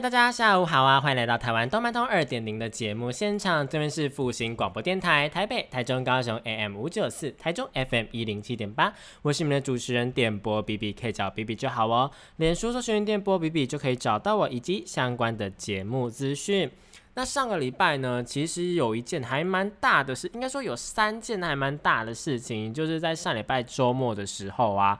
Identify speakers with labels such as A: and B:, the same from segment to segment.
A: 大家下午好啊！欢迎来到台湾动漫通二点零的节目现场，这边是复兴广播电台台北、台中、高雄 AM 五九四，台中 FM 一零七点八，我是你们的主持人电波 B B，可以找 B B 就好哦。脸书搜寻电波 B B 就可以找到我以及相关的节目资讯。那上个礼拜呢，其实有一件还蛮大的事，应该说有三件还蛮大的事情，就是在上礼拜周末的时候啊。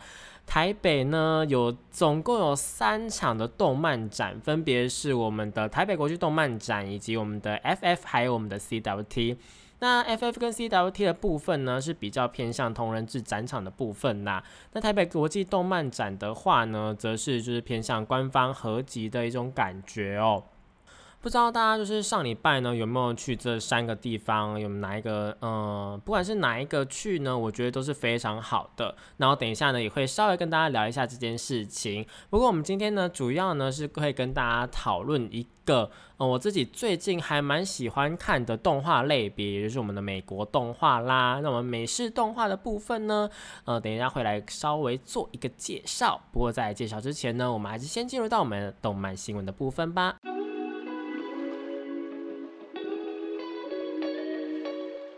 A: 台北呢有总共有三场的动漫展，分别是我们的台北国际动漫展，以及我们的 FF，还有我们的 CWT。那 FF 跟 CWT 的部分呢是比较偏向同人志展场的部分啦。那台北国际动漫展的话呢，则是就是偏向官方合集的一种感觉哦。不知道大家就是上礼拜呢有没有去这三个地方？有哪一个？嗯，不管是哪一个去呢，我觉得都是非常好的。然后等一下呢也会稍微跟大家聊一下这件事情。不过我们今天呢主要呢是会跟大家讨论一个，嗯，我自己最近还蛮喜欢看的动画类别，也就是我们的美国动画啦。那我们美式动画的部分呢，呃，等一下会来稍微做一个介绍。不过在介绍之前呢，我们还是先进入到我们动漫新闻的部分吧。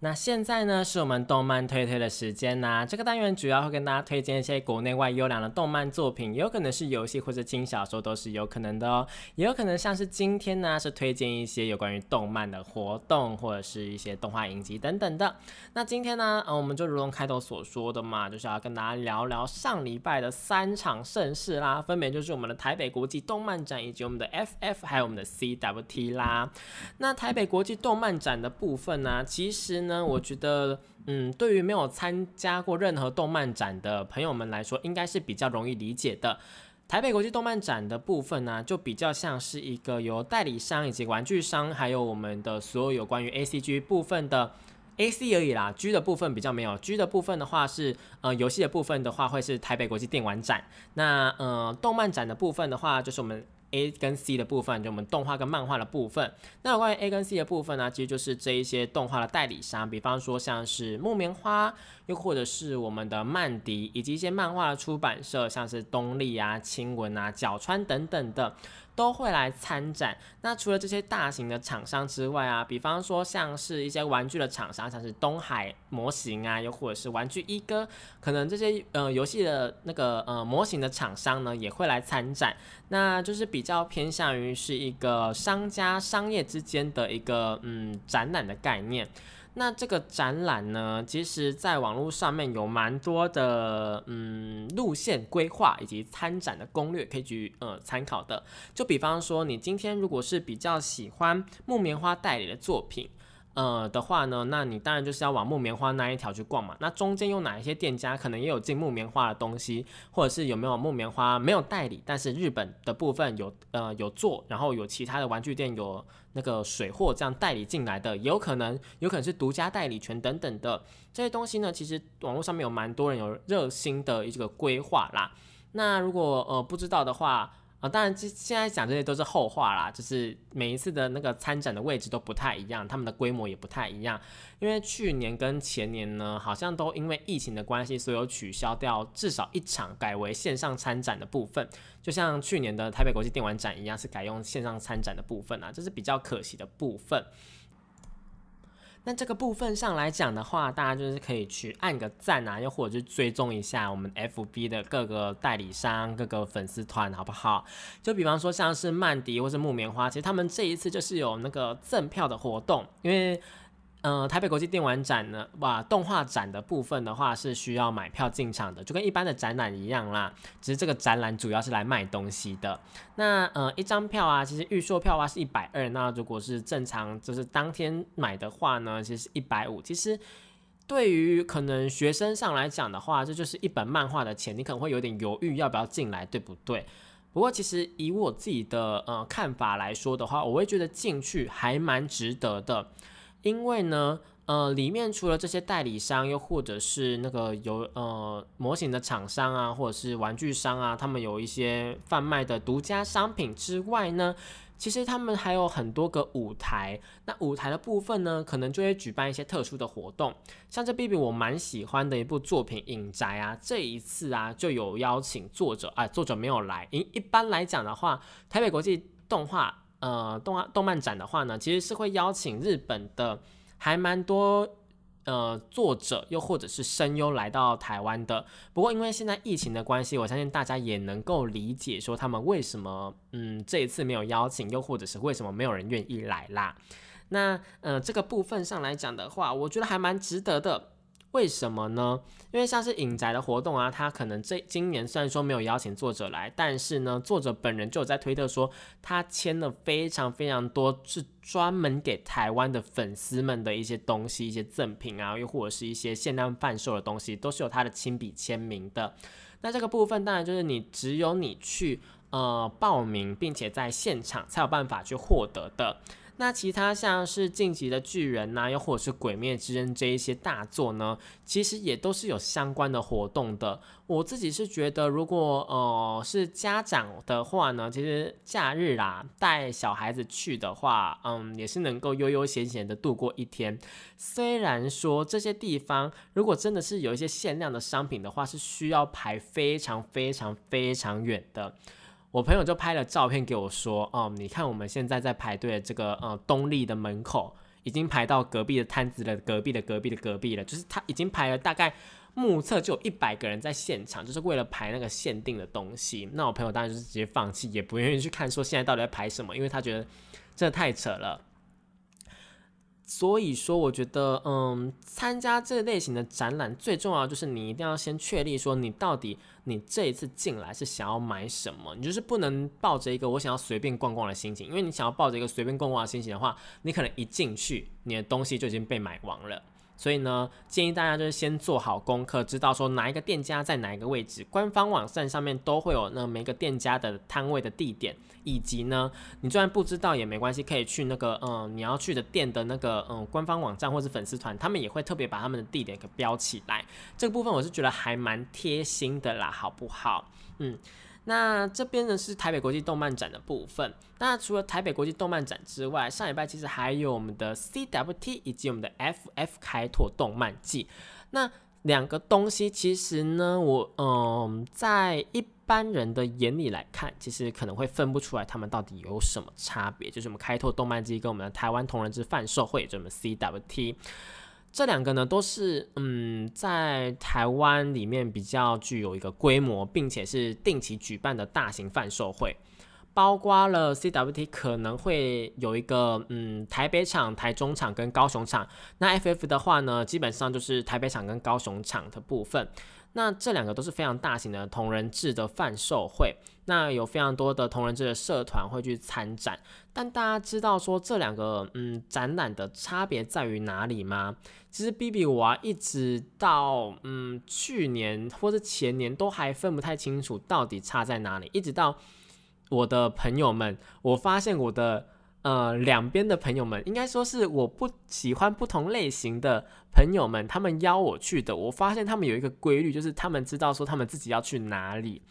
A: 那现在呢，是我们动漫推推的时间呐。这个单元主要会跟大家推荐一些国内外优良的动漫作品，也有可能是游戏或者轻小说，都是有可能的哦。也有可能像是今天呢，是推荐一些有关于动漫的活动，或者是一些动画影集等等的。那今天呢，呃，我们就如同开头所说的嘛，就是要跟大家聊聊上礼拜的三场盛事啦，分别就是我们的台北国际动漫展，以及我们的 FF，还有我们的 CWT 啦。那台北国际动漫展的部分呢，其实呢。那我觉得，嗯，对于没有参加过任何动漫展的朋友们来说，应该是比较容易理解的。台北国际动漫展的部分呢，就比较像是一个由代理商以及玩具商，还有我们的所有有关于 A C G 部分的 A C 而已啦。G 的部分比较没有，G 的部分的话是，呃，游戏的部分的话会是台北国际电玩展。那，呃，动漫展的部分的话，就是我们。A 跟 C 的部分，就我们动画跟漫画的部分。那有关于 A 跟 C 的部分呢，其实就是这一些动画的代理商，比方说像是木棉花，又或者是我们的曼迪，以及一些漫画的出版社，像是东立啊、青文啊、角川等等的。都会来参展。那除了这些大型的厂商之外啊，比方说像是一些玩具的厂商，像是东海模型啊，又或者是玩具一哥，可能这些呃游戏的那个呃模型的厂商呢，也会来参展。那就是比较偏向于是一个商家商业之间的一个嗯展览的概念。那这个展览呢，其实在网络上面有蛮多的嗯路线规划以及参展的攻略可以去呃参考的。就比方说，你今天如果是比较喜欢木棉花代理的作品。呃的话呢，那你当然就是要往木棉花那一条去逛嘛。那中间有哪一些店家可能也有进木棉花的东西，或者是有没有木棉花没有代理，但是日本的部分有呃有做，然后有其他的玩具店有那个水货这样代理进来的，有可能有可能是独家代理权等等的这些东西呢。其实网络上面有蛮多人有热心的一个规划啦。那如果呃不知道的话，啊，当然，这现在讲这些都是后话啦。就是每一次的那个参展的位置都不太一样，他们的规模也不太一样。因为去年跟前年呢，好像都因为疫情的关系，所有取消掉至少一场，改为线上参展的部分。就像去年的台北国际电玩展一样，是改用线上参展的部分啊，这是比较可惜的部分。那这个部分上来讲的话，大家就是可以去按个赞啊，又或者是追踪一下我们 FB 的各个代理商、各个粉丝团，好不好？就比方说像是曼迪或是木棉花，其实他们这一次就是有那个赠票的活动，因为。嗯，台北国际电玩展呢，哇，动画展的部分的话是需要买票进场的，就跟一般的展览一样啦。只是这个展览主要是来卖东西的。那呃，一张票啊，其实预售票啊是一百二，那如果是正常就是当天买的话呢，其实一百五。其实对于可能学生上来讲的话，这就是一本漫画的钱，你可能会有点犹豫要不要进来，对不对？不过其实以我自己的呃看法来说的话，我会觉得进去还蛮值得的，因为呢，呃，里面除了这些代理商，又或者是那个有呃模型的厂商啊，或者是玩具商啊，他们有一些贩卖的独家商品之外呢。其实他们还有很多个舞台，那舞台的部分呢，可能就会举办一些特殊的活动，像这 B B 我蛮喜欢的一部作品《影宅》啊，这一次啊就有邀请作者啊，作者没有来。因一般来讲的话，台北国际动画呃动画动漫展的话呢，其实是会邀请日本的还蛮多。呃，作者又或者是声优来到台湾的，不过因为现在疫情的关系，我相信大家也能够理解，说他们为什么嗯这一次没有邀请，又或者是为什么没有人愿意来啦。那呃这个部分上来讲的话，我觉得还蛮值得的。为什么呢？因为像是影宅的活动啊，他可能这今年虽然说没有邀请作者来，但是呢，作者本人就有在推特说，他签了非常非常多是专门给台湾的粉丝们的一些东西，一些赠品啊，又或者是一些限量贩售的东西，都是有他的亲笔签名的。那这个部分当然就是你只有你去呃报名，并且在现场才有办法去获得的。那其他像是晋级的巨人呐，又或者是鬼灭之刃这一些大作呢，其实也都是有相关的活动的。我自己是觉得，如果呃是家长的话呢，其实假日啦带小孩子去的话，嗯，也是能够悠悠闲闲的度过一天。虽然说这些地方如果真的是有一些限量的商品的话，是需要排非常非常非常远的。我朋友就拍了照片给我说，哦，你看我们现在在排队的这个呃东丽的门口，已经排到隔壁的摊子的隔壁的隔壁的隔壁了，就是他已经排了大概目测就有一百个人在现场，就是为了排那个限定的东西。那我朋友当然就是直接放弃，也不愿意去看说现在到底在排什么，因为他觉得真的太扯了。所以说，我觉得，嗯，参加这类型的展览，最重要就是你一定要先确立说，你到底你这一次进来是想要买什么，你就是不能抱着一个我想要随便逛逛的心情，因为你想要抱着一个随便逛逛的心情的话，你可能一进去，你的东西就已经被买完了。所以呢，建议大家就是先做好功课，知道说哪一个店家在哪一个位置，官方网站上面都会有那每个店家的摊位的地点，以及呢，你就算不知道也没关系，可以去那个嗯你要去的店的那个嗯官方网站或是粉丝团，他们也会特别把他们的地点给标起来。这个部分我是觉得还蛮贴心的啦，好不好？嗯。那这边呢是台北国际动漫展的部分。那除了台北国际动漫展之外，上礼拜其实还有我们的 CWT 以及我们的 FF 开拓动漫季。那两个东西其实呢，我嗯，在一般人的眼里来看，其实可能会分不出来他们到底有什么差别。就是我们开拓动漫季跟我们的台湾同人之贩售会，就是我们 CWT。这两个呢，都是嗯，在台湾里面比较具有一个规模，并且是定期举办的大型贩售会，包括了 CWT 可能会有一个嗯台北场、台中场跟高雄场，那 FF 的话呢，基本上就是台北场跟高雄场的部分。那这两个都是非常大型的同人志的贩售会，那有非常多的同人志的社团会去参展。但大家知道说这两个嗯展览的差别在于哪里吗？其实 B B 我啊一直到嗯去年或者前年都还分不太清楚到底差在哪里，一直到我的朋友们，我发现我的。呃，两边的朋友们，应该说是我不喜欢不同类型的朋友们，他们邀我去的，我发现他们有一个规律，就是他们知道说他们自己要去哪里。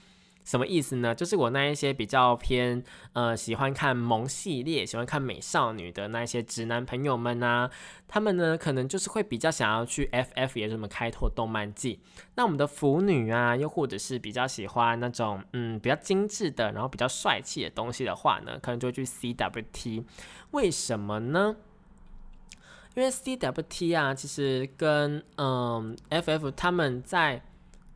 A: 什么意思呢？就是我那一些比较偏呃喜欢看萌系列、喜欢看美少女的那一些直男朋友们呢，他们呢可能就是会比较想要去 FF，也是我们开拓动漫季。那我们的腐女啊，又或者是比较喜欢那种嗯比较精致的，然后比较帅气的东西的话呢，可能就会去 CWT。为什么呢？因为 CWT 啊，其实跟嗯 FF 他们在。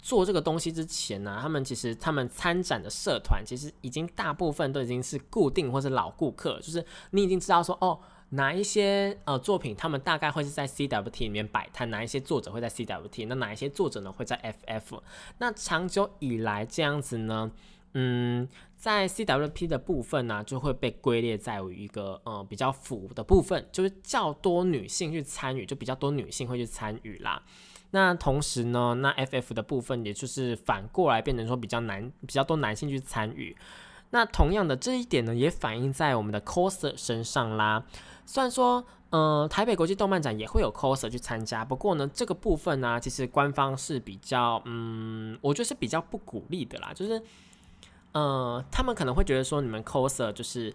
A: 做这个东西之前呢，他们其实他们参展的社团其实已经大部分都已经是固定或是老顾客，就是你已经知道说哦哪一些呃作品他们大概会是在 CWT 里面摆摊，哪一些作者会在 CWT，那哪一些作者呢会在 FF？那长久以来这样子呢，嗯，在 CWP 的部分呢，就会被归列在于一个呃比较腐的部分，就是较多女性去参与，就比较多女性会去参与啦。那同时呢，那 FF 的部分也就是反过来变成说比较难，比较多男性去参与。那同样的这一点呢，也反映在我们的 coser 身上啦。虽然说，呃，台北国际动漫展也会有 coser 去参加，不过呢，这个部分呢，其实官方是比较，嗯，我觉得是比较不鼓励的啦。就是，呃，他们可能会觉得说，你们 coser 就是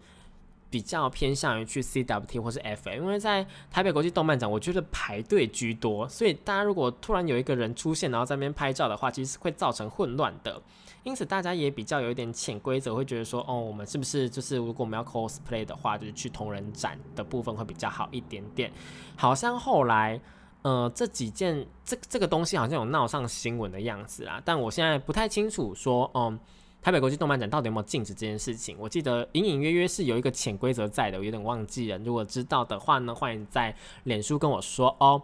A: 比较偏向于去 CWT 或是 FA，因为在台北国际动漫展，我觉得排队居多，所以大家如果突然有一个人出现，然后在那边拍照的话，其实会造成混乱的。因此，大家也比较有一点潜规则，会觉得说，哦，我们是不是就是如果我们要 cosplay 的话，就是去同人展的部分会比较好一点点。好像后来，呃，这几件这这个东西好像有闹上新闻的样子啊，但我现在不太清楚说，嗯，台北国际动漫展到底有没有禁止这件事情？我记得隐隐约约是有一个潜规则在的，我有点忘记了。如果知道的话呢，欢迎在脸书跟我说哦。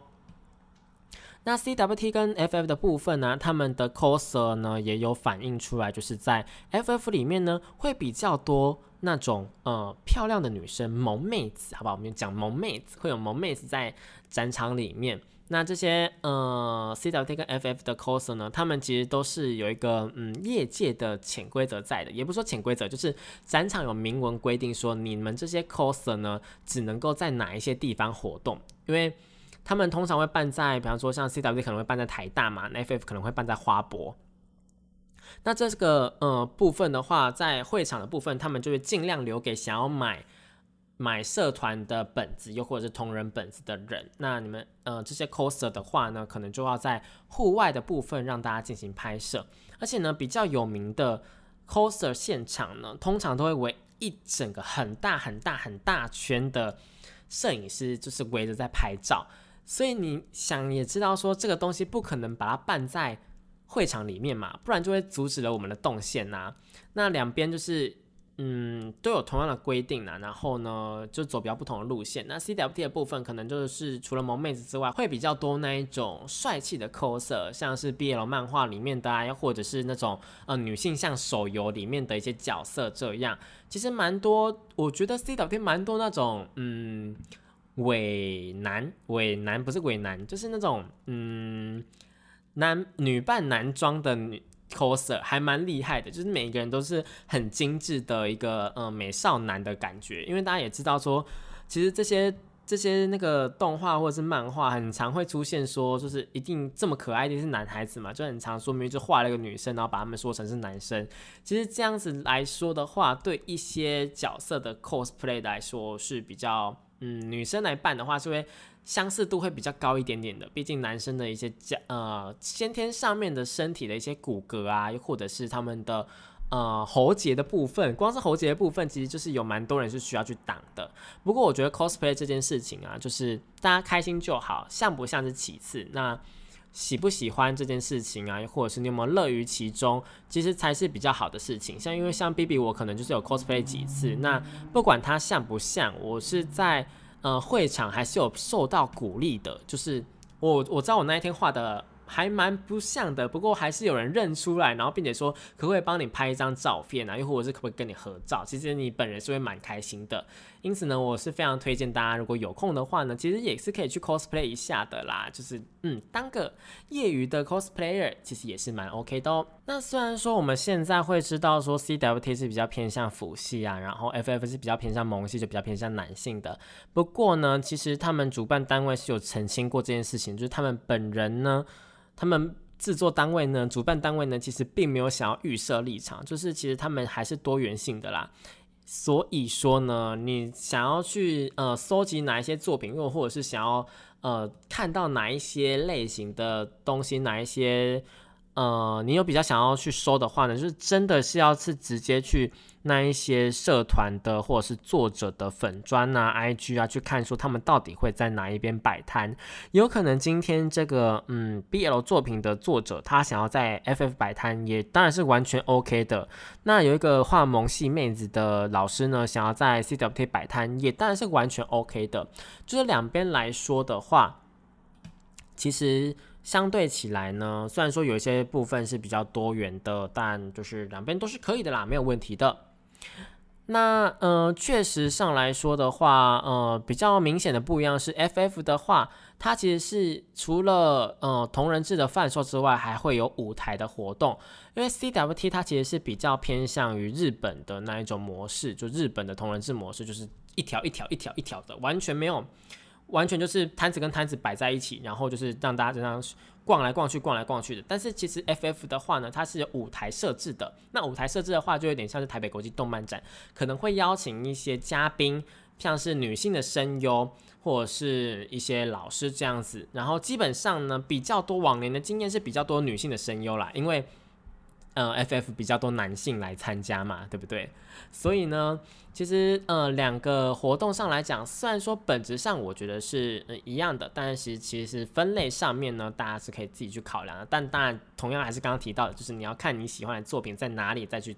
A: 那 CWT 跟 FF 的部分呢，他们的 coser 呢也有反映出来，就是在 FF 里面呢会比较多那种呃漂亮的女生萌妹子，好不好？我们讲萌妹子，会有萌妹子在展场里面。那这些呃 CWT 跟 FF 的 coser 呢，他们其实都是有一个嗯业界的潜规则在的，也不说潜规则，就是展场有明文规定说，你们这些 coser 呢只能够在哪一些地方活动，因为。他们通常会办在，比方说像 CWT 可能会办在台大嘛，FF 可能会办在花博。那这个呃部分的话，在会场的部分，他们就会尽量留给想要买买社团的本子，又或者是同人本子的人。那你们呃这些 coser 的话呢，可能就要在户外的部分让大家进行拍摄。而且呢，比较有名的 coser 现场呢，通常都会围一整个很大很大很大圈的摄影师，就是围着在拍照。所以你想也知道，说这个东西不可能把它办在会场里面嘛，不然就会阻止了我们的动线呐。那两边就是嗯都有同样的规定呐，然后呢就走比较不同的路线。那 CWT 的部分可能就是除了萌妹子之外，会比较多那一种帅气的 coser，像是 BL 漫画里面的啊，又或者是那种呃女性像手游里面的一些角色这样。其实蛮多，我觉得 CWT 蛮多那种嗯。伪男，伪男不是伪男，就是那种嗯，男女扮男装的女 coser，还蛮厉害的。就是每一个人都是很精致的一个呃美少男的感觉。因为大家也知道说，其实这些这些那个动画或者是漫画，很常会出现说，就是一定这么可爱的是男孩子嘛，就很常说明就画了一个女生，然后把他们说成是男生。其实这样子来说的话，对一些角色的 cosplay 来说是比较。嗯，女生来办的话，是会相似度会比较高一点点的。毕竟男生的一些呃先天上面的身体的一些骨骼啊，又或者是他们的呃喉结的部分，光是喉结的部分，其实就是有蛮多人是需要去挡的。不过我觉得 cosplay 这件事情啊，就是大家开心就好，像不像是其次。那喜不喜欢这件事情啊，或者是你有没有乐于其中，其实才是比较好的事情。像因为像 B B 我可能就是有 cosplay 几次，那不管它像不像，我是在呃会场还是有受到鼓励的。就是我我知道我那一天画的。还蛮不像的，不过还是有人认出来，然后并且说可不可以帮你拍一张照片啊，又或者是可不可以跟你合照？其实你本人是会蛮开心的。因此呢，我是非常推荐大家，如果有空的话呢，其实也是可以去 cosplay 一下的啦。就是嗯，当个业余的 cosplayer，其实也是蛮 OK 的哦。那虽然说我们现在会知道说 CWT 是比较偏向腐系啊，然后 FF 是比较偏向萌系，就比较偏向男性的。不过呢，其实他们主办单位是有澄清过这件事情，就是他们本人呢。他们制作单位呢，主办单位呢，其实并没有想要预设立场，就是其实他们还是多元性的啦。所以说呢，你想要去呃搜集哪一些作品，又或者是想要呃看到哪一些类型的东西，哪一些呃你有比较想要去收的话呢，就是真的是要是直接去。那一些社团的或者是作者的粉砖啊、IG 啊，去看说他们到底会在哪一边摆摊。有可能今天这个嗯 BL 作品的作者他想要在 FF 摆摊，也当然是完全 OK 的。那有一个画萌系妹子的老师呢，想要在 CWT 摆摊，也当然是完全 OK 的。就是两边来说的话，其实相对起来呢，虽然说有一些部分是比较多元的，但就是两边都是可以的啦，没有问题的。那呃，确实上来说的话，呃，比较明显的不一样是，FF 的话，它其实是除了呃同人志的贩售之外，还会有舞台的活动。因为 CWT 它其实是比较偏向于日本的那一种模式，就日本的同人志模式，就是一条一条一条一条的，完全没有，完全就是摊子跟摊子摆在一起，然后就是让大家这样。逛来逛去，逛来逛去的。但是其实 FF 的话呢，它是有舞台设置的。那舞台设置的话，就有点像是台北国际动漫展，可能会邀请一些嘉宾，像是女性的声优或者是一些老师这样子。然后基本上呢，比较多往年的经验是比较多女性的声优啦，因为。呃，FF 比较多男性来参加嘛，对不对？所以呢，其实呃，两个活动上来讲，虽然说本质上我觉得是一样的，但是其实分类上面呢，大家是可以自己去考量的。但当然，同样还是刚刚提到的，就是你要看你喜欢的作品在哪里，再去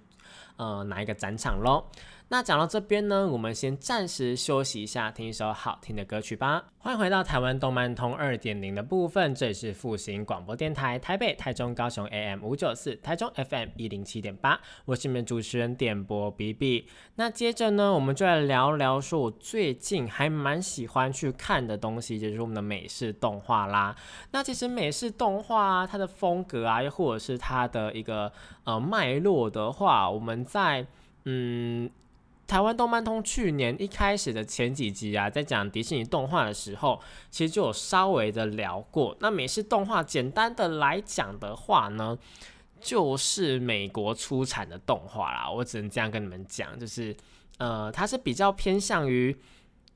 A: 呃哪一个展场喽。那讲到这边呢，我们先暂时休息一下，听一首好听的歌曲吧。欢迎回到台湾动漫通二点零的部分，这里是复兴广播电台台北、台中、高雄 AM 五九四，台中 FM 一零七点八，我是你们主持人点播 B B。那接着呢，我们就来聊聊说我最近还蛮喜欢去看的东西，就是我们的美式动画啦。那其实美式动画它的风格啊，又或者是它的一个呃脉络的话，我们在嗯。台湾动漫通去年一开始的前几集啊，在讲迪士尼动画的时候，其实就有稍微的聊过。那美式动画简单的来讲的话呢，就是美国出产的动画啦。我只能这样跟你们讲，就是呃，它是比较偏向于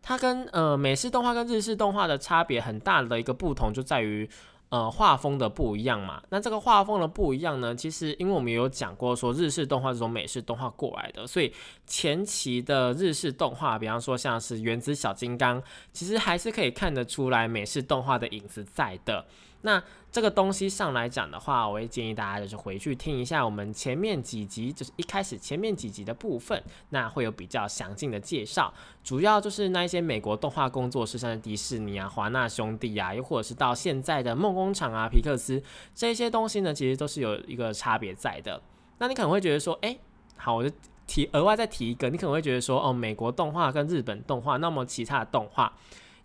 A: 它跟呃美式动画跟日式动画的差别很大的一个不同，就在于。呃，画风的不一样嘛，那这个画风的不一样呢，其实因为我们有讲过说日式动画是从美式动画过来的，所以前期的日式动画，比方说像是原子小金刚，其实还是可以看得出来美式动画的影子在的。那这个东西上来讲的话，我会建议大家就是回去听一下我们前面几集，就是一开始前面几集的部分，那会有比较详尽的介绍。主要就是那一些美国动画工作室，像迪士尼啊、华纳兄弟啊，又或者是到现在的梦工厂啊、皮克斯这些东西呢，其实都是有一个差别在的。那你可能会觉得说，哎，好，我就提额外再提一个，你可能会觉得说，哦，美国动画跟日本动画，那么其他的动画。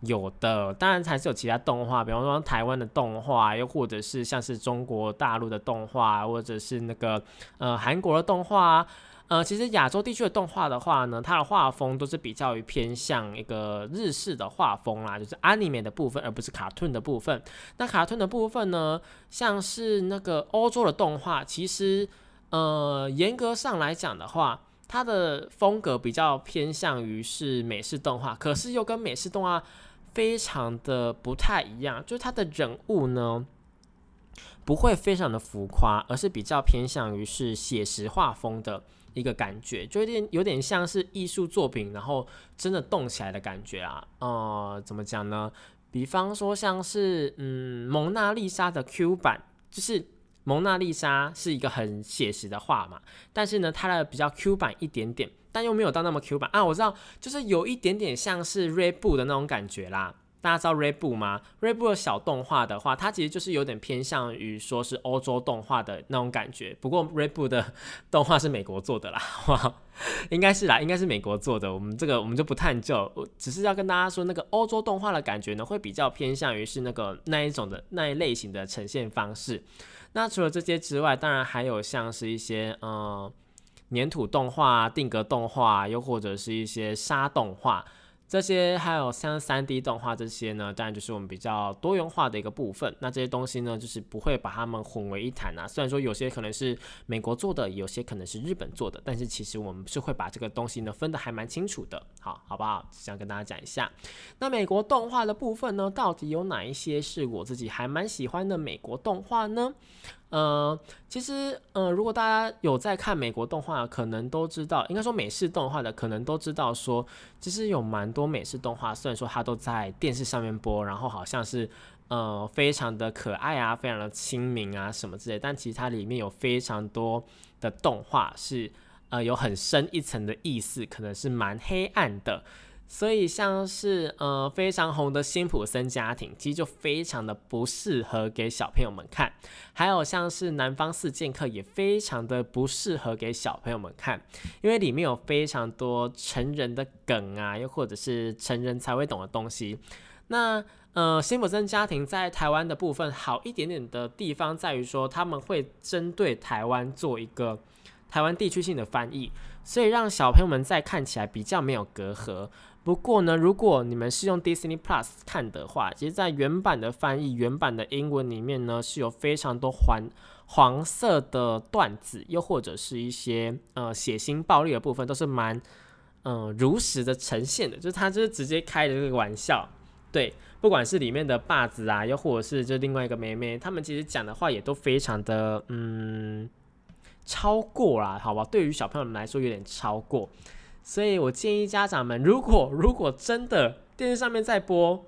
A: 有的，当然还是有其他动画，比方说台湾的动画，又或者是像是中国大陆的动画，或者是那个呃韩国的动画，呃，其实亚洲地区的动画的话呢，它的画风都是比较于偏向一个日式的画风啦，就是 anime 的部分，而不是卡通的部分。那卡通的部分呢，像是那个欧洲的动画，其实呃严格上来讲的话，它的风格比较偏向于是美式动画，可是又跟美式动画。非常的不太一样，就是他的人物呢，不会非常的浮夸，而是比较偏向于是写实画风的一个感觉，就有点有点像是艺术作品，然后真的动起来的感觉啊。呃，怎么讲呢？比方说像是嗯，蒙娜丽莎的 Q 版，就是蒙娜丽莎是一个很写实的画嘛，但是呢，它的比较 Q 版一点点。但又没有到那么 Q 版啊！我知道，就是有一点点像是 Red Bull 的那种感觉啦。大家知道 Red Bull 吗？Red Bull 的小动画的话，它其实就是有点偏向于说是欧洲动画的那种感觉。不过 Red Bull 的动画是美国做的啦，哇，应该是啦，应该是美国做的。我们这个我们就不探究，我只是要跟大家说，那个欧洲动画的感觉呢，会比较偏向于是那个那一种的那一类型的呈现方式。那除了这些之外，当然还有像是一些嗯。粘土动画、定格动画，又或者是一些沙动画，这些还有像三 D 动画这些呢，当然就是我们比较多元化的一个部分。那这些东西呢，就是不会把它们混为一谈啊。虽然说有些可能是美国做的，有些可能是日本做的，但是其实我们是会把这个东西呢分得还蛮清楚的。好，好不好？想跟大家讲一下。那美国动画的部分呢，到底有哪一些是我自己还蛮喜欢的美国动画呢？呃，其实，呃，如果大家有在看美国动画，可能都知道，应该说美式动画的，可能都知道说，其实有蛮多美式动画，虽然说它都在电视上面播，然后好像是，呃，非常的可爱啊，非常的亲民啊，什么之类，但其实它里面有非常多的动画是，呃，有很深一层的意思，可能是蛮黑暗的。所以像是呃非常红的辛普森家庭，其实就非常的不适合给小朋友们看。还有像是南方四剑客，也非常的不适合给小朋友们看，因为里面有非常多成人的梗啊，又或者是成人才会懂的东西。那呃，辛普森家庭在台湾的部分好一点点的地方，在于说他们会针对台湾做一个台湾地区性的翻译，所以让小朋友们在看起来比较没有隔阂。不过呢，如果你们是用 Disney Plus 看的话，其实，在原版的翻译、原版的英文里面呢，是有非常多黄黄色的段子，又或者是一些呃血腥暴力的部分，都是蛮嗯如实的呈现的，就是他就是直接开了这个玩笑，对，不管是里面的霸子啊，又或者是就另外一个妹妹，他们其实讲的话也都非常的嗯超过啦，好吧，对于小朋友们来说有点超过。所以我建议家长们，如果如果真的电视上面在播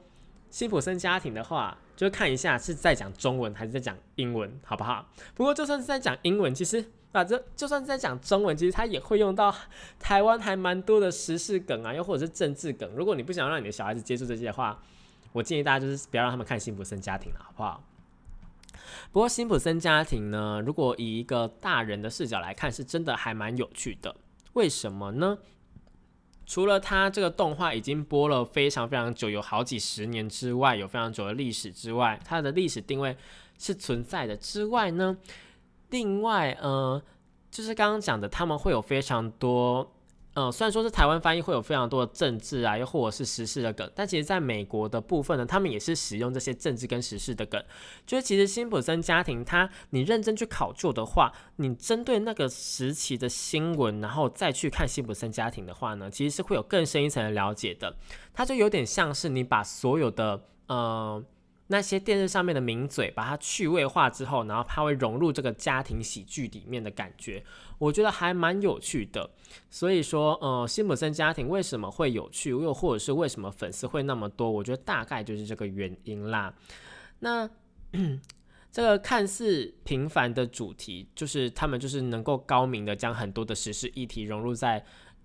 A: 辛普森家庭的话，就看一下是在讲中文还是在讲英文，好不好？不过就算是在讲英文，其实啊，这就算是在讲中文，其实他也会用到台湾还蛮多的时事梗啊，又或者是政治梗。如果你不想让你的小孩子接触这些的话，我建议大家就是不要让他们看辛普森家庭了，好不好？不过辛普森家庭呢，如果以一个大人的视角来看，是真的还蛮有趣的。为什么呢？除了它这个动画已经播了非常非常久，有好几十年之外，有非常久的历史之外，它的历史定位是存在的之外呢，另外呃，就是刚刚讲的，他们会有非常多。嗯，虽然说是台湾翻译会有非常多的政治啊，又或者是时事的梗，但其实在美国的部分呢，他们也是使用这些政治跟时事的梗。就是其实辛普森家庭，他你认真去考究的话，你针对那个时期的新闻，然后再去看辛普森家庭的话呢，其实是会有更深一层的了解的。它就有点像是你把所有的呃。那些电视上面的名嘴，把它趣味化之后，然后它会融入这个家庭喜剧里面的感觉，我觉得还蛮有趣的。所以说，呃，辛普森家庭为什么会有趣，又或者是为什么粉丝会那么多，我觉得大概就是这个原因啦。那 这个看似平凡的主题，就是他们就是能够高明的将很多的时事议题融入在。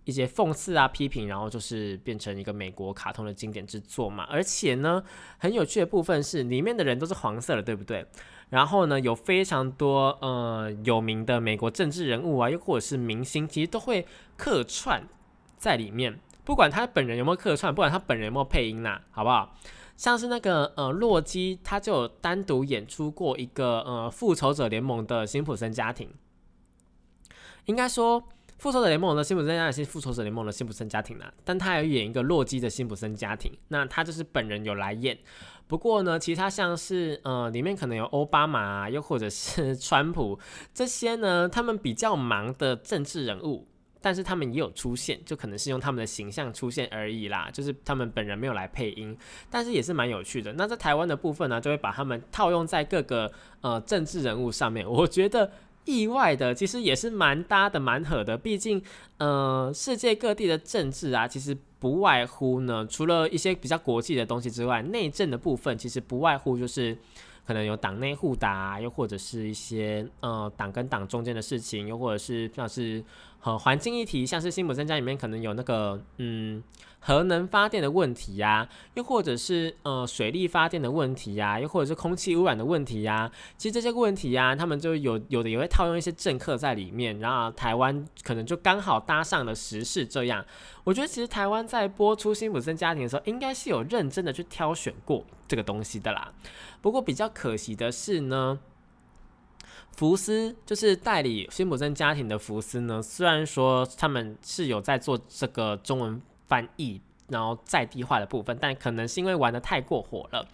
A: 一些讽刺啊、批评，然后就是变成一个美国卡通的经典之作嘛。而且呢，很有趣的部分是，里面的人都是黄色的，对不对？然后呢，有非常多呃有名的美国政治人物啊，又或者是明星，其实都会客串在里面。不管他本人有没有客串，不管他本人有没有配音呐，好不好？像是那个呃洛基，他就单独演出过一个呃复仇者联盟的辛普森家庭，应该说。复仇者联盟的辛普森家庭是复仇者联盟的辛普森家庭呢，但他有演一个洛基的辛普森家庭，那他就是本人有来演。不过呢，其他像是呃里面可能有奥巴马，又或者是川普这些呢，他们比较忙的政治人物，但是他们也有出现，就可能是用他们的形象出现而已啦，就是他们本人没有来配音，但是也是蛮有趣的。那在台湾的部分呢，就会把他们套用在各个呃政治人物上面，我觉得。意外的，其实也是蛮搭的，蛮合的。毕竟，呃，世界各地的政治啊，其实不外乎呢，除了一些比较国际的东西之外，内政的部分其实不外乎就是可能有党内互打，又或者是一些呃党跟党中间的事情，又或者是像是。和环境议题，像是辛普森家里面可能有那个嗯核能发电的问题呀，又或者是呃水力发电的问题呀，又或者是空气污染的问题呀。其实这些问题呀，他们就有有的也会套用一些政客在里面，然后台湾可能就刚好搭上了时事。这样，我觉得其实台湾在播出辛普森家庭的时候，应该是有认真的去挑选过这个东西的啦。不过比较可惜的是呢。福斯就是代理辛普森家庭的福斯呢，虽然说他们是有在做这个中文翻译，然后在地化的部分，但可能是因为玩的太过火了，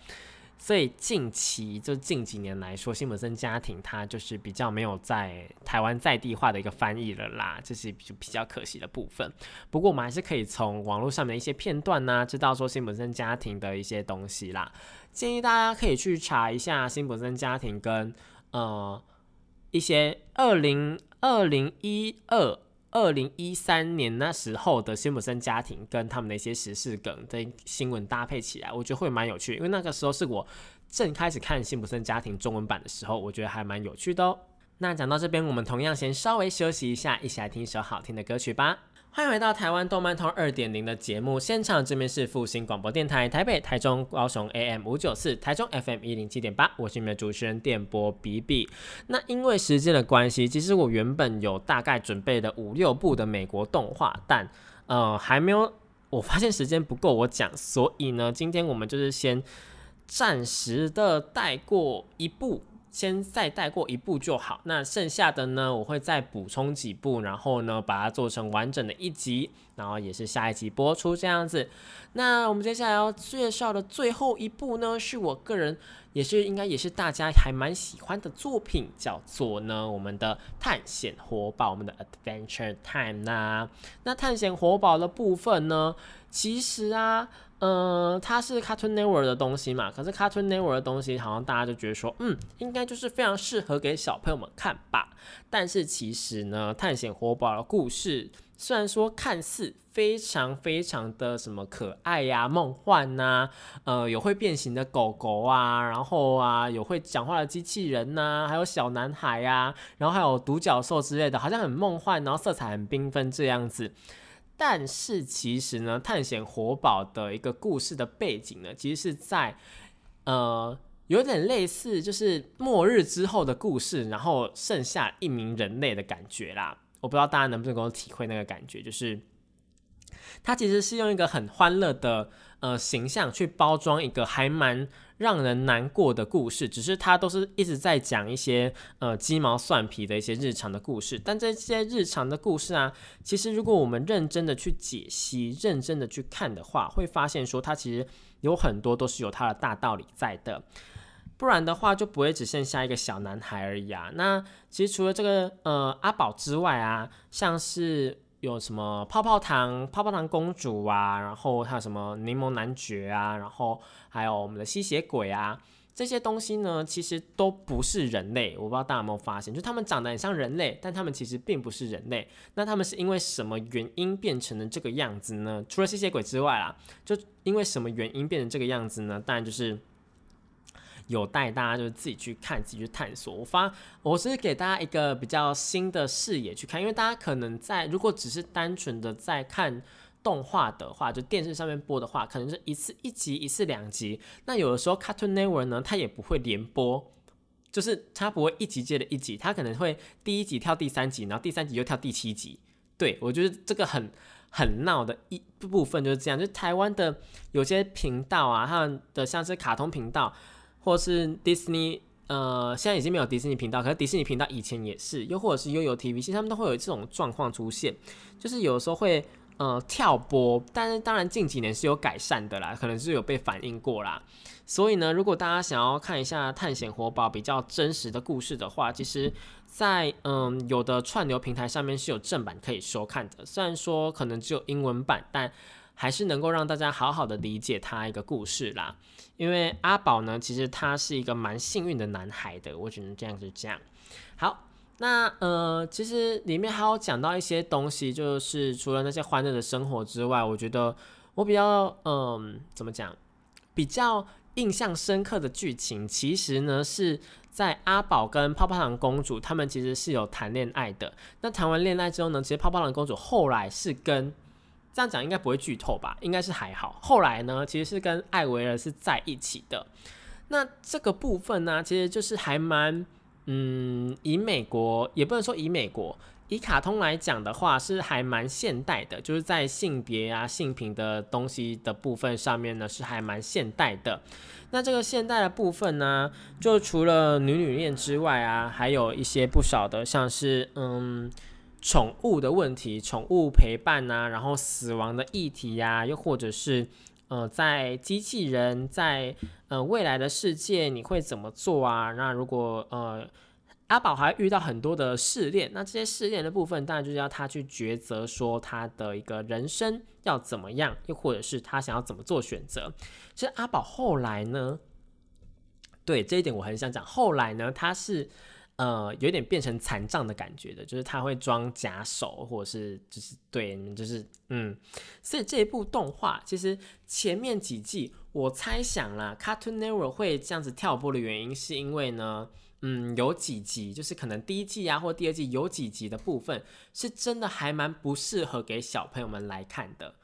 A: 所以近期就近几年来说，辛普森家庭它就是比较没有在台湾在地化的一个翻译了啦，这是比比较可惜的部分。不过我们还是可以从网络上面的一些片段呢，知道说辛普森家庭的一些东西啦。建议大家可以去查一下辛普森家庭跟呃。一些二零二零一二、二零一三年那时候的辛普森家庭跟他们的一些时事梗的新闻搭配起来，我觉得会蛮有趣。因为那个时候是我正开始看辛普森家庭中文版的时候，我觉得还蛮有趣的哦。那讲到这边，我们同样先稍微休息一下，一起来听一首好听的歌曲吧。欢迎回到台湾动漫通二点零的节目现场，这边是复兴广播电台台北、台中、高雄 AM 五九四，台中 FM 一零七点八，我是你们的主持人电波比比。那因为时间的关系，其实我原本有大概准备了五六部的美国动画，但呃还没有，我发现时间不够我讲，所以呢，今天我们就是先暂时的带过一部。先再带过一部就好，那剩下的呢，我会再补充几部，然后呢，把它做成完整的一集，然后也是下一集播出这样子。那我们接下来要介绍的最后一部呢，是我个人也是应该也是大家还蛮喜欢的作品，叫做呢我们的探险活宝，我们的 Adventure Time 呐。那探险活宝的部分呢，其实啊。呃，它是 Cartoon Network 的东西嘛？可是 Cartoon Network 的东西，好像大家就觉得说，嗯，应该就是非常适合给小朋友们看吧。但是其实呢，探险活宝的故事，虽然说看似非常非常的什么可爱呀、梦幻呐，呃，有会变形的狗狗啊，然后啊，有会讲话的机器人呐，还有小男孩呀，然后还有独角兽之类的，好像很梦幻，然后色彩很缤纷这样子。但是其实呢，探险活宝的一个故事的背景呢，其实是在呃有点类似，就是末日之后的故事，然后剩下一名人类的感觉啦。我不知道大家能不能够体会那个感觉，就是它其实是用一个很欢乐的呃形象去包装一个还蛮。让人难过的故事，只是他都是一直在讲一些呃鸡毛蒜皮的一些日常的故事。但这些日常的故事啊，其实如果我们认真的去解析、认真的去看的话，会发现说它其实有很多都是有它的大道理在的。不然的话，就不会只剩下一个小男孩而已啊。那其实除了这个呃阿宝之外啊，像是。有什么泡泡糖、泡泡糖公主啊，然后还有什么柠檬男爵啊，然后还有我们的吸血鬼啊，这些东西呢，其实都不是人类。我不知道大家有没有发现，就他们长得很像人类，但他们其实并不是人类。那他们是因为什么原因变成了这个样子呢？除了吸血鬼之外啊，就因为什么原因变成这个样子呢？当然就是。有待大家就是自己去看，自己去探索。我发我是给大家一个比较新的视野去看，因为大家可能在如果只是单纯的在看动画的话，就电视上面播的话，可能是一次一集，一次两集。那有的时候 Cartoon Network 呢，它也不会连播，就是它不会一集接着一集，它可能会第一集跳第三集，然后第三集又跳第七集。对我觉得这个很很闹的一部分就是这样，就台湾的有些频道啊，他们的像是卡通频道。或是迪士尼，呃，现在已经没有迪士尼频道，可是迪士尼频道以前也是，又或者是悠悠 TV，其实他们都会有这种状况出现，就是有时候会呃跳播，但是当然近几年是有改善的啦，可能是有被反映过啦。所以呢，如果大家想要看一下探险活宝比较真实的故事的话，其实，在嗯有的串流平台上面是有正版可以收看的，虽然说可能只有英文版，但还是能够让大家好好的理解他一个故事啦。因为阿宝呢，其实他是一个蛮幸运的男孩的，我只能这样子讲。好，那呃，其实里面还有讲到一些东西，就是除了那些欢乐的生活之外，我觉得我比较嗯，怎么讲，比较印象深刻的剧情，其实呢是在阿宝跟泡泡糖公主他们其实是有谈恋爱的。那谈完恋爱之后呢，其实泡泡糖公主后来是跟这样讲应该不会剧透吧？应该是还好。后来呢，其实是跟艾维尔是在一起的。那这个部分呢，其实就是还蛮，嗯，以美国也不能说以美国，以卡通来讲的话，是还蛮现代的。就是在性别啊、性平的东西的部分上面呢，是还蛮现代的。那这个现代的部分呢，就除了女女恋之外啊，还有一些不少的，像是嗯。宠物的问题，宠物陪伴呐，然后死亡的议题呀，又或者是呃，在机器人在呃未来的世界你会怎么做啊？那如果呃阿宝还遇到很多的试炼，那这些试炼的部分，当然就是要他去抉择，说他的一个人生要怎么样，又或者是他想要怎么做选择。其实阿宝后来呢，对这一点我很想讲，后来呢，他是。呃，有点变成残障的感觉的，就是他会装假手，或者是就是对，你们就是嗯，所以这一部动画其实前面几季我猜想啦，Cartoon Network 会这样子跳播的原因，是因为呢，嗯，有几集就是可能第一季啊或第二季有几集的部分，是真的还蛮不适合给小朋友们来看的。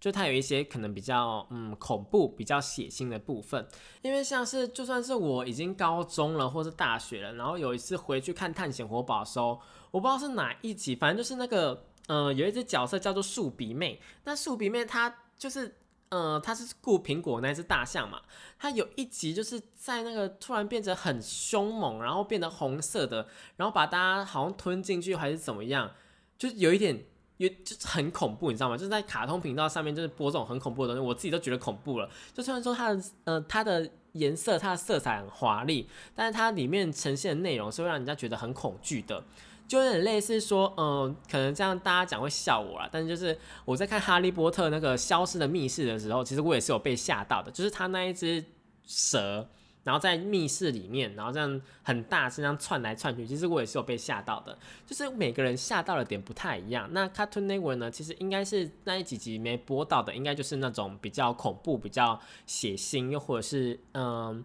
A: 就它有一些可能比较嗯恐怖、比较血腥的部分，因为像是就算是我已经高中了或是大学了，然后有一次回去看《探险活宝》的时候，我不知道是哪一集，反正就是那个呃有一只角色叫做树鼻妹，那树鼻妹她就是呃她是顾苹果那只大象嘛，她有一集就是在那个突然变得很凶猛，然后变得红色的，然后把大家好像吞进去还是怎么样，就有一点。因为就是很恐怖，你知道吗？就是在卡通频道上面就是播这种很恐怖的东西，我自己都觉得恐怖了。就虽然说它的呃它的颜色、它的色彩很华丽，但是它里面呈现的内容是会让人家觉得很恐惧的，就有点类似说，嗯，可能这样大家讲会笑我啦。但是就是我在看《哈利波特》那个消失的密室的时候，其实我也是有被吓到的，就是他那一只蛇。然后在密室里面，然后这样很大声这样窜来窜去，其实我也是有被吓到的。就是每个人吓到的点不太一样。那 Cartoon Network 呢，其实应该是那一几集没播到的，应该就是那种比较恐怖、比较血腥，又或者是嗯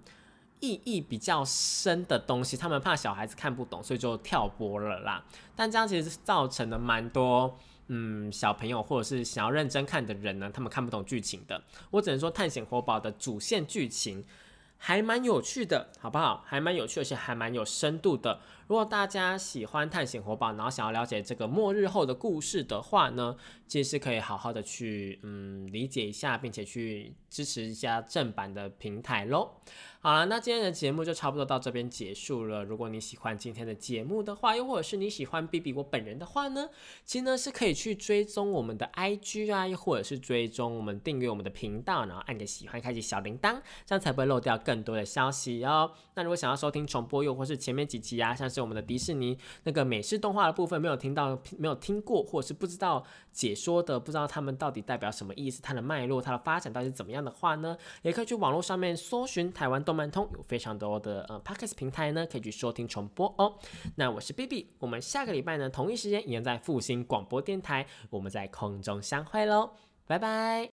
A: 意义比较深的东西。他们怕小孩子看不懂，所以就跳播了啦。但这样其实造成了蛮多嗯小朋友或者是想要认真看的人呢，他们看不懂剧情的。我只能说，《探险活宝》的主线剧情。还蛮有趣的，好不好？还蛮有趣，而且还蛮有深度的。如果大家喜欢探险活宝，然后想要了解这个末日后的故事的话呢，其实是可以好好的去嗯理解一下，并且去支持一下正版的平台喽。好了，那今天的节目就差不多到这边结束了。如果你喜欢今天的节目的话，又或者是你喜欢 B B 我本人的话呢，其实呢是可以去追踪我们的 I G 啊，又或者是追踪我们订阅我们的频道，然后按个喜欢，开启小铃铛，这样才不会漏掉更多的消息哦。那如果想要收听重播，又或是前面几集啊，像是我们的迪士尼那个美式动画的部分没有听到、没有听过，或者是不知道解说的，不知道他们到底代表什么意思，它的脉络、它的发展到底怎么样的话呢，也可以去网络上面搜寻台湾动。漫通有非常多的呃 podcast 平台呢，可以去收听重播哦。那我是 B B，我们下个礼拜呢同一时间一样在复兴广播电台，我们在空中相会喽，拜拜。